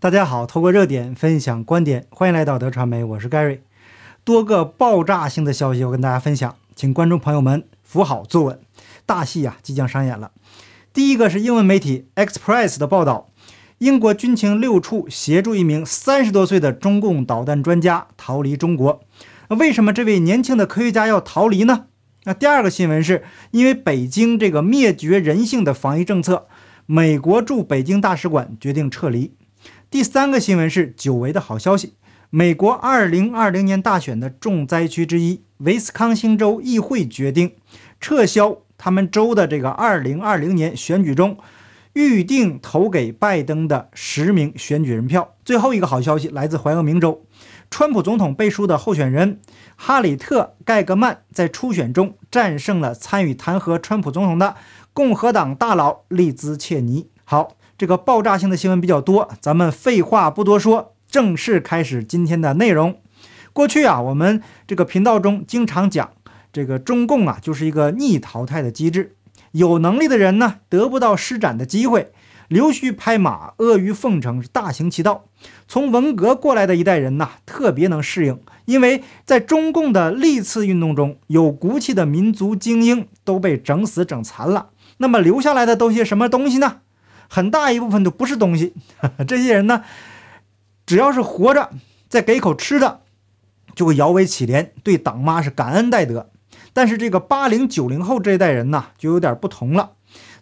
大家好，透过热点分享观点，欢迎来到德传媒，我是 Gary。多个爆炸性的消息要跟大家分享，请观众朋友们扶好坐稳，大戏啊即将上演了。第一个是英文媒体 Express 的报道，英国军情六处协助一名三十多岁的中共导弹专家逃离中国。那为什么这位年轻的科学家要逃离呢？那第二个新闻是因为北京这个灭绝人性的防疫政策，美国驻北京大使馆决定撤离。第三个新闻是久违的好消息：美国2020年大选的重灾区之一——威斯康星州议会决定撤销他们州的这个2020年选举中预定投给拜登的十名选举人票。最后一个好消息来自怀俄明州，川普总统背书的候选人哈里特·盖格曼在初选中战胜了参与弹劾川普总统的共和党大佬利兹·切尼。好。这个爆炸性的新闻比较多，咱们废话不多说，正式开始今天的内容。过去啊，我们这个频道中经常讲，这个中共啊就是一个逆淘汰的机制，有能力的人呢得不到施展的机会，溜须拍马、阿谀奉承是大行其道。从文革过来的一代人呐，特别能适应，因为在中共的历次运动中，有骨气的民族精英都被整死整残了，那么留下来的都些什么东西呢？很大一部分都不是东西，这些人呢，只要是活着，再给口吃的，就会摇尾乞怜，对党妈是感恩戴德。但是这个八零九零后这一代人呢，就有点不同了。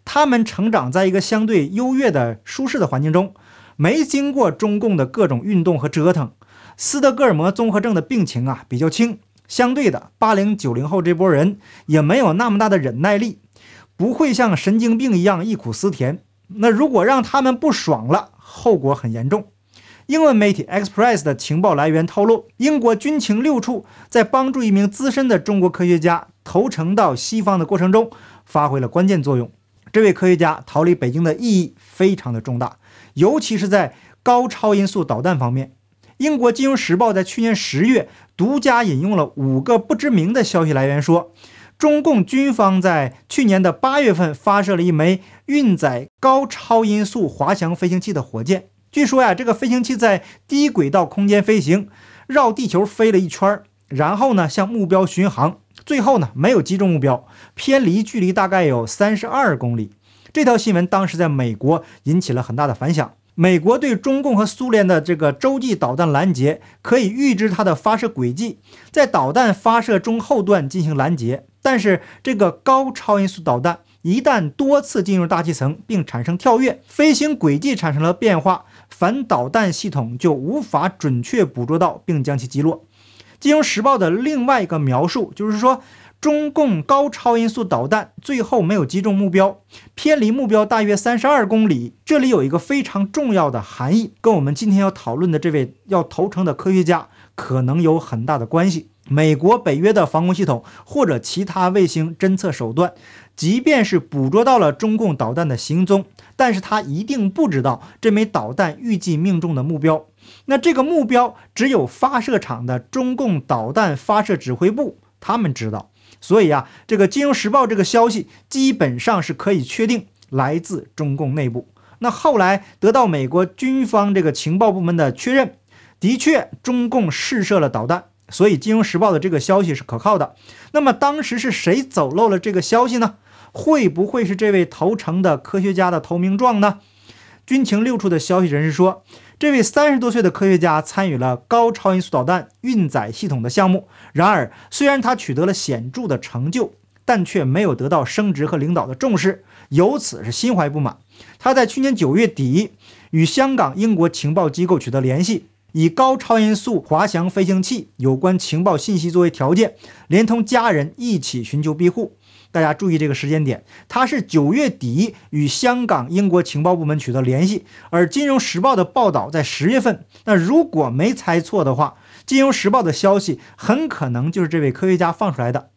他们成长在一个相对优越的、舒适的环境中，没经过中共的各种运动和折腾，斯德哥尔摩综合症的病情啊比较轻。相对的，八零九零后这波人也没有那么大的忍耐力，不会像神经病一样忆苦思甜。那如果让他们不爽了，后果很严重。英文媒体 Express 的情报来源透露，英国军情六处在帮助一名资深的中国科学家投诚到西方的过程中，发挥了关键作用。这位科学家逃离北京的意义非常的重大，尤其是在高超音速导弹方面。英国金融时报在去年十月独家引用了五个不知名的消息来源说。中共军方在去年的八月份发射了一枚运载高超音速滑翔飞行器的火箭。据说呀，这个飞行器在低轨道空间飞行，绕地球飞了一圈，然后呢向目标巡航，最后呢没有击中目标，偏离距离大概有三十二公里。这条新闻当时在美国引起了很大的反响。美国对中共和苏联的这个洲际导弹拦截，可以预知它的发射轨迹，在导弹发射中后段进行拦截。但是这个高超音速导弹一旦多次进入大气层并产生跳跃，飞行轨迹产生了变化，反导弹系统就无法准确捕捉到并将其击落。金融时报的另外一个描述就是说，中共高超音速导弹最后没有击中目标，偏离目标大约三十二公里。这里有一个非常重要的含义，跟我们今天要讨论的这位要投诚的科学家可能有很大的关系。美国、北约的防空系统或者其他卫星侦测手段，即便是捕捉到了中共导弹的行踪，但是他一定不知道这枚导弹预计命中的目标。那这个目标只有发射场的中共导弹发射指挥部他们知道。所以啊，这个《金融时报》这个消息基本上是可以确定来自中共内部。那后来得到美国军方这个情报部门的确认，的确中共试射了导弹。所以，《金融时报》的这个消息是可靠的。那么，当时是谁走漏了这个消息呢？会不会是这位投诚的科学家的投名状呢？军情六处的消息人士说，这位三十多岁的科学家参与了高超音速导弹运载系统的项目。然而，虽然他取得了显著的成就，但却没有得到升职和领导的重视，由此是心怀不满。他在去年九月底与香港、英国情报机构取得联系。以高超音速滑翔飞行器有关情报信息作为条件，连同家人一起寻求庇护。大家注意这个时间点，他是九月底与香港、英国情报部门取得联系，而《金融时报》的报道在十月份。那如果没猜错的话，《金融时报》的消息很可能就是这位科学家放出来的，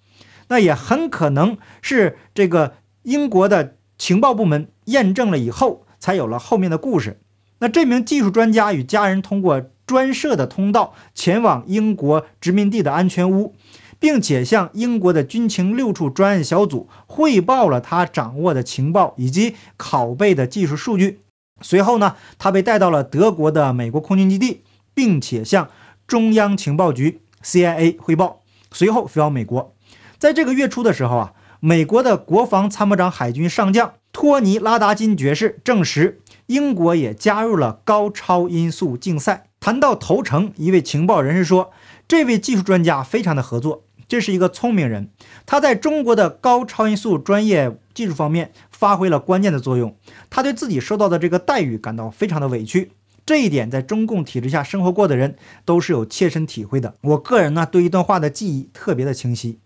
那也很可能是这个英国的情报部门验证了以后，才有了后面的故事。那这名技术专家与家人通过。专设的通道前往英国殖民地的安全屋，并且向英国的军情六处专案小组汇报了他掌握的情报以及拷贝的技术数据。随后呢，他被带到了德国的美国空军基地，并且向中央情报局 CIA 汇报，随后飞往美国。在这个月初的时候啊，美国的国防参谋长、海军上将托尼·拉达金爵士证实，英国也加入了高超音速竞赛。谈到投诚，一位情报人士说，这位技术专家非常的合作。这是一个聪明人，他在中国的高超音速专业技术方面发挥了关键的作用。他对自己受到的这个待遇感到非常的委屈，这一点在中共体制下生活过的人都是有切身体会的。我个人呢，对一段话的记忆特别的清晰：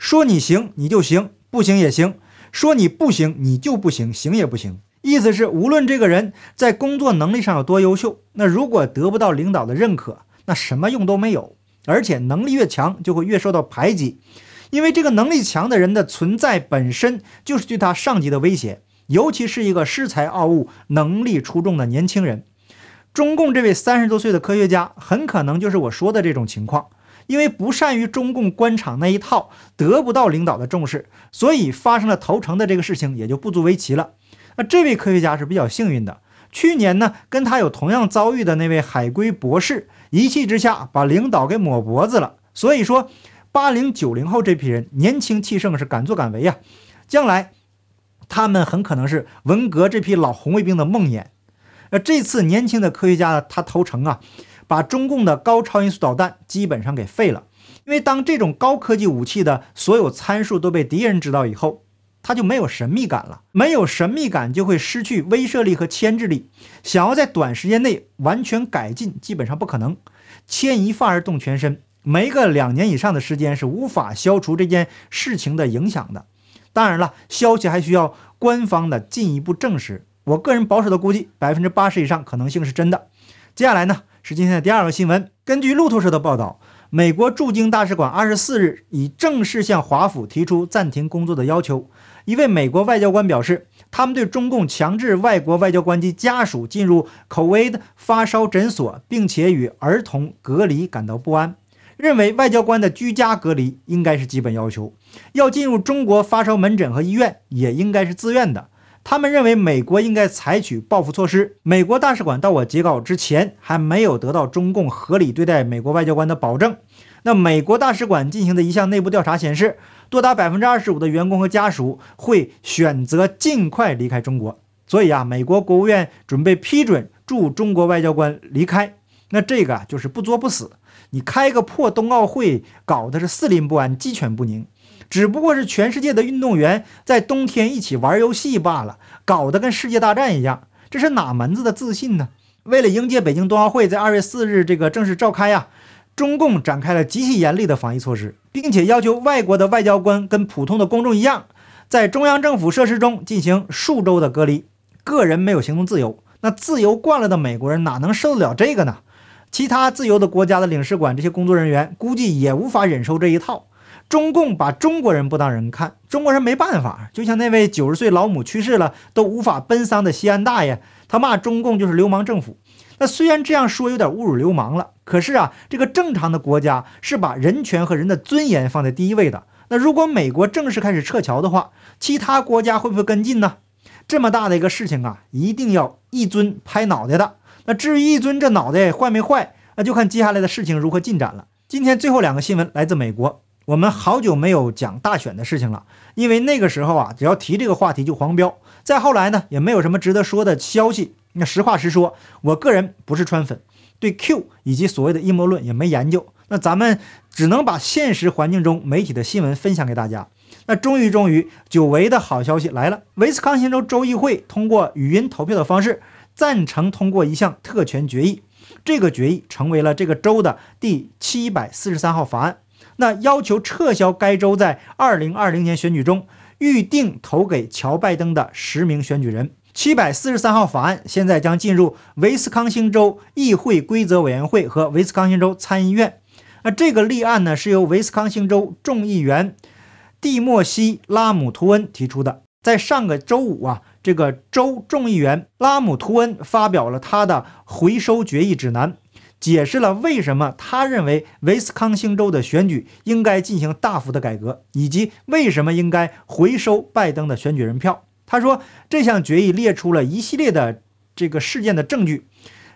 说你行你就行，不行也行；说你不行你就不行，行也不行。意思是，无论这个人在工作能力上有多优秀，那如果得不到领导的认可，那什么用都没有。而且能力越强，就会越受到排挤，因为这个能力强的人的存在本身就是对他上级的威胁，尤其是一个恃才傲物、能力出众的年轻人。中共这位三十多岁的科学家，很可能就是我说的这种情况，因为不善于中共官场那一套，得不到领导的重视，所以发生了投诚的这个事情也就不足为奇了。那这位科学家是比较幸运的。去年呢，跟他有同样遭遇的那位海归博士，一气之下把领导给抹脖子了。所以说，八零九零后这批人年轻气盛，是敢作敢为呀！将来他们很可能是文革这批老红卫兵的梦魇。那这次年轻的科学家他投诚啊，把中共的高超音速导弹基本上给废了。因为当这种高科技武器的所有参数都被敌人知道以后，他就没有神秘感了，没有神秘感就会失去威慑力和牵制力。想要在短时间内完全改进，基本上不可能。牵一发而动全身，没个两年以上的时间是无法消除这件事情的影响的。当然了，消息还需要官方的进一步证实。我个人保守的估计，百分之八十以上可能性是真的。接下来呢，是今天的第二个新闻。根据路透社的报道，美国驻京大使馆二十四日已正式向华府提出暂停工作的要求。一位美国外交官表示，他们对中共强制外国外交官及家属进入口威的发烧诊所，并且与儿童隔离感到不安，认为外交官的居家隔离应该是基本要求，要进入中国发烧门诊和医院也应该是自愿的。他们认为美国应该采取报复措施。美国大使馆到我截稿之前还没有得到中共合理对待美国外交官的保证。那美国大使馆进行的一项内部调查显示，多达百分之二十五的员工和家属会选择尽快离开中国。所以啊，美国国务院准备批准驻中国外交官离开。那这个就是不作不死。你开个破冬奥会，搞的是四邻不安、鸡犬不宁，只不过是全世界的运动员在冬天一起玩游戏罢了，搞得跟世界大战一样。这是哪门子的自信呢？为了迎接北京冬奥会在二月四日这个正式召开呀。中共展开了极其严厉的防疫措施，并且要求外国的外交官跟普通的公众一样，在中央政府设施中进行数周的隔离，个人没有行动自由。那自由惯了的美国人哪能受得了这个呢？其他自由的国家的领事馆这些工作人员估计也无法忍受这一套。中共把中国人不当人看，中国人没办法。就像那位九十岁老母去世了都无法奔丧的西安大爷，他骂中共就是流氓政府。那虽然这样说有点侮辱流氓了，可是啊，这个正常的国家是把人权和人的尊严放在第一位的。那如果美国正式开始撤侨的话，其他国家会不会跟进呢？这么大的一个事情啊，一定要一尊拍脑袋的。那至于一尊这脑袋坏没坏，那就看接下来的事情如何进展了。今天最后两个新闻来自美国，我们好久没有讲大选的事情了，因为那个时候啊，只要提这个话题就黄标。再后来呢，也没有什么值得说的消息。那实话实说，我个人不是川粉，对 Q 以及所谓的阴谋论也没研究。那咱们只能把现实环境中媒体的新闻分享给大家。那终于终于，久违的好消息来了！威斯康星州州议会通过语音投票的方式赞成通过一项特权决议，这个决议成为了这个州的第七百四十三号法案。那要求撤销该州在二零二零年选举中预定投给乔拜登的十名选举人。七百四十三号法案现在将进入威斯康星州议会规则委员会和威斯康星州参议院。那这个立案呢，是由威斯康星州众议员蒂莫西·拉姆图恩提出的。在上个周五啊，这个州众议员拉姆图恩发表了他的回收决议指南，解释了为什么他认为威斯康星州的选举应该进行大幅的改革，以及为什么应该回收拜登的选举人票。他说，这项决议列出了一系列的这个事件的证据。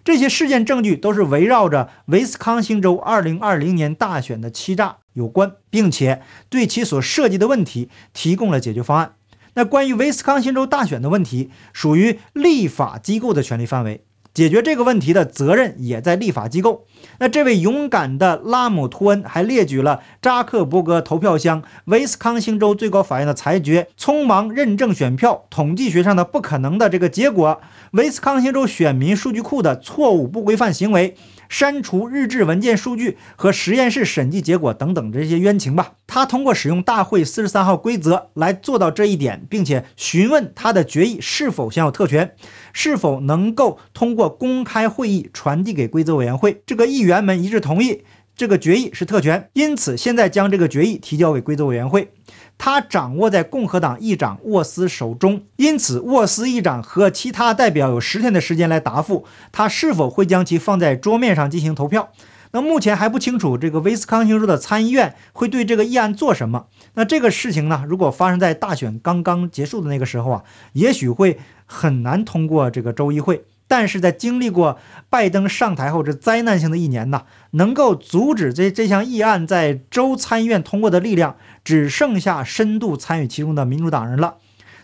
这些事件证据都是围绕着威斯康星州2020年大选的欺诈有关，并且对其所涉及的问题提供了解决方案。那关于威斯康星州大选的问题，属于立法机构的权力范围。解决这个问题的责任也在立法机构。那这位勇敢的拉姆托恩还列举了扎克伯格投票箱、威斯康星州最高法院的裁决、匆忙认证选票、统计学上的不可能的这个结果、威斯康星州选民数据库的错误不规范行为。删除日志文件数据和实验室审计结果等等这些冤情吧。他通过使用大会四十三号规则来做到这一点，并且询问他的决议是否享有特权，是否能够通过公开会议传递给规则委员会。这个议员们一致同意这个决议是特权，因此现在将这个决议提交给规则委员会。他掌握在共和党议长沃斯手中，因此沃斯议长和其他代表有十天的时间来答复他是否会将其放在桌面上进行投票。那目前还不清楚这个威斯康星州的参议院会对这个议案做什么。那这个事情呢，如果发生在大选刚刚结束的那个时候啊，也许会很难通过这个州议会。但是在经历过拜登上台后这灾难性的一年呢，能够阻止这这项议案在州参议院通过的力量，只剩下深度参与其中的民主党人了。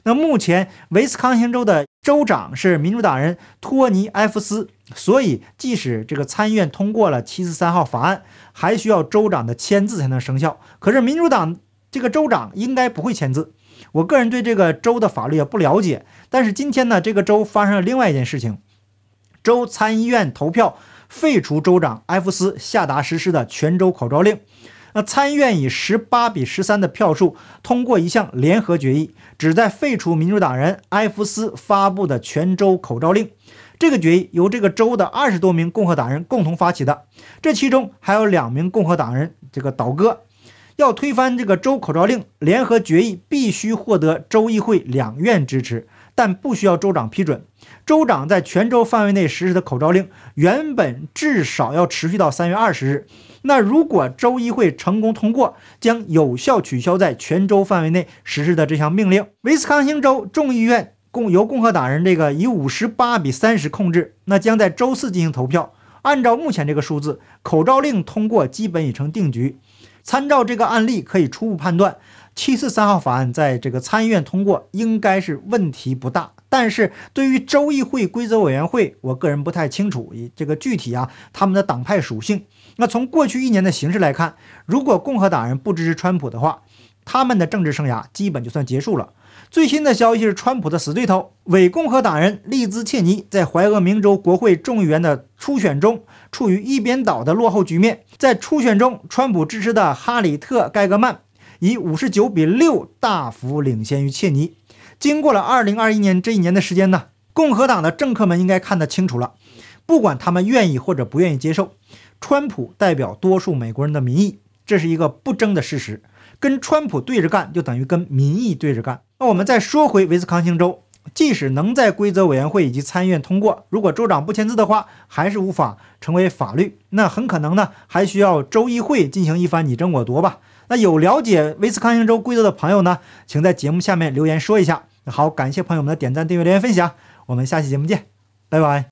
那目前威斯康星州的州长是民主党人托尼·埃弗斯，所以即使这个参议院通过了七四三号法案，还需要州长的签字才能生效。可是民主党这个州长应该不会签字。我个人对这个州的法律也不了解，但是今天呢，这个州发生了另外一件事情。州参议院投票废除州长埃弗斯下达实施的全州口罩令。那参议院以十八比十三的票数通过一项联合决议，旨在废除民主党人埃弗斯发布的全州口罩令。这个决议由这个州的二十多名共和党人共同发起的，这其中还有两名共和党人这个倒戈。要推翻这个州口罩令，联合决议必须获得州议会两院支持。但不需要州长批准。州长在全州范围内实施的口罩令，原本至少要持续到三月二十日。那如果州议会成功通过，将有效取消在全州范围内实施的这项命令。威斯康星州众议院共由共和党人这个以五十八比三十控制，那将在周四进行投票。按照目前这个数字，口罩令通过基本已成定局。参照这个案例，可以初步判断。七四三号法案在这个参议院通过，应该是问题不大。但是对于州议会规则委员会，我个人不太清楚这个具体啊他们的党派属性。那从过去一年的形势来看，如果共和党人不支持川普的话，他们的政治生涯基本就算结束了。最新的消息是，川普的死对头伪共和党人利兹切尼在怀俄明州国会众议员的初选中处于一边倒的落后局面。在初选中，川普支持的哈里特盖格曼。以五十九比六大幅领先于切尼。经过了二零二一年这一年的时间呢，共和党的政客们应该看得清楚了。不管他们愿意或者不愿意接受，川普代表多数美国人的民意，这是一个不争的事实。跟川普对着干，就等于跟民意对着干。那我们再说回威斯康星州，即使能在规则委员会以及参议院通过，如果州长不签字的话，还是无法成为法律。那很可能呢，还需要州议会进行一番你争我夺吧。那有了解威斯康星州规则的朋友呢，请在节目下面留言说一下。好，感谢朋友们的点赞、订阅、留言、分享，我们下期节目见，拜拜。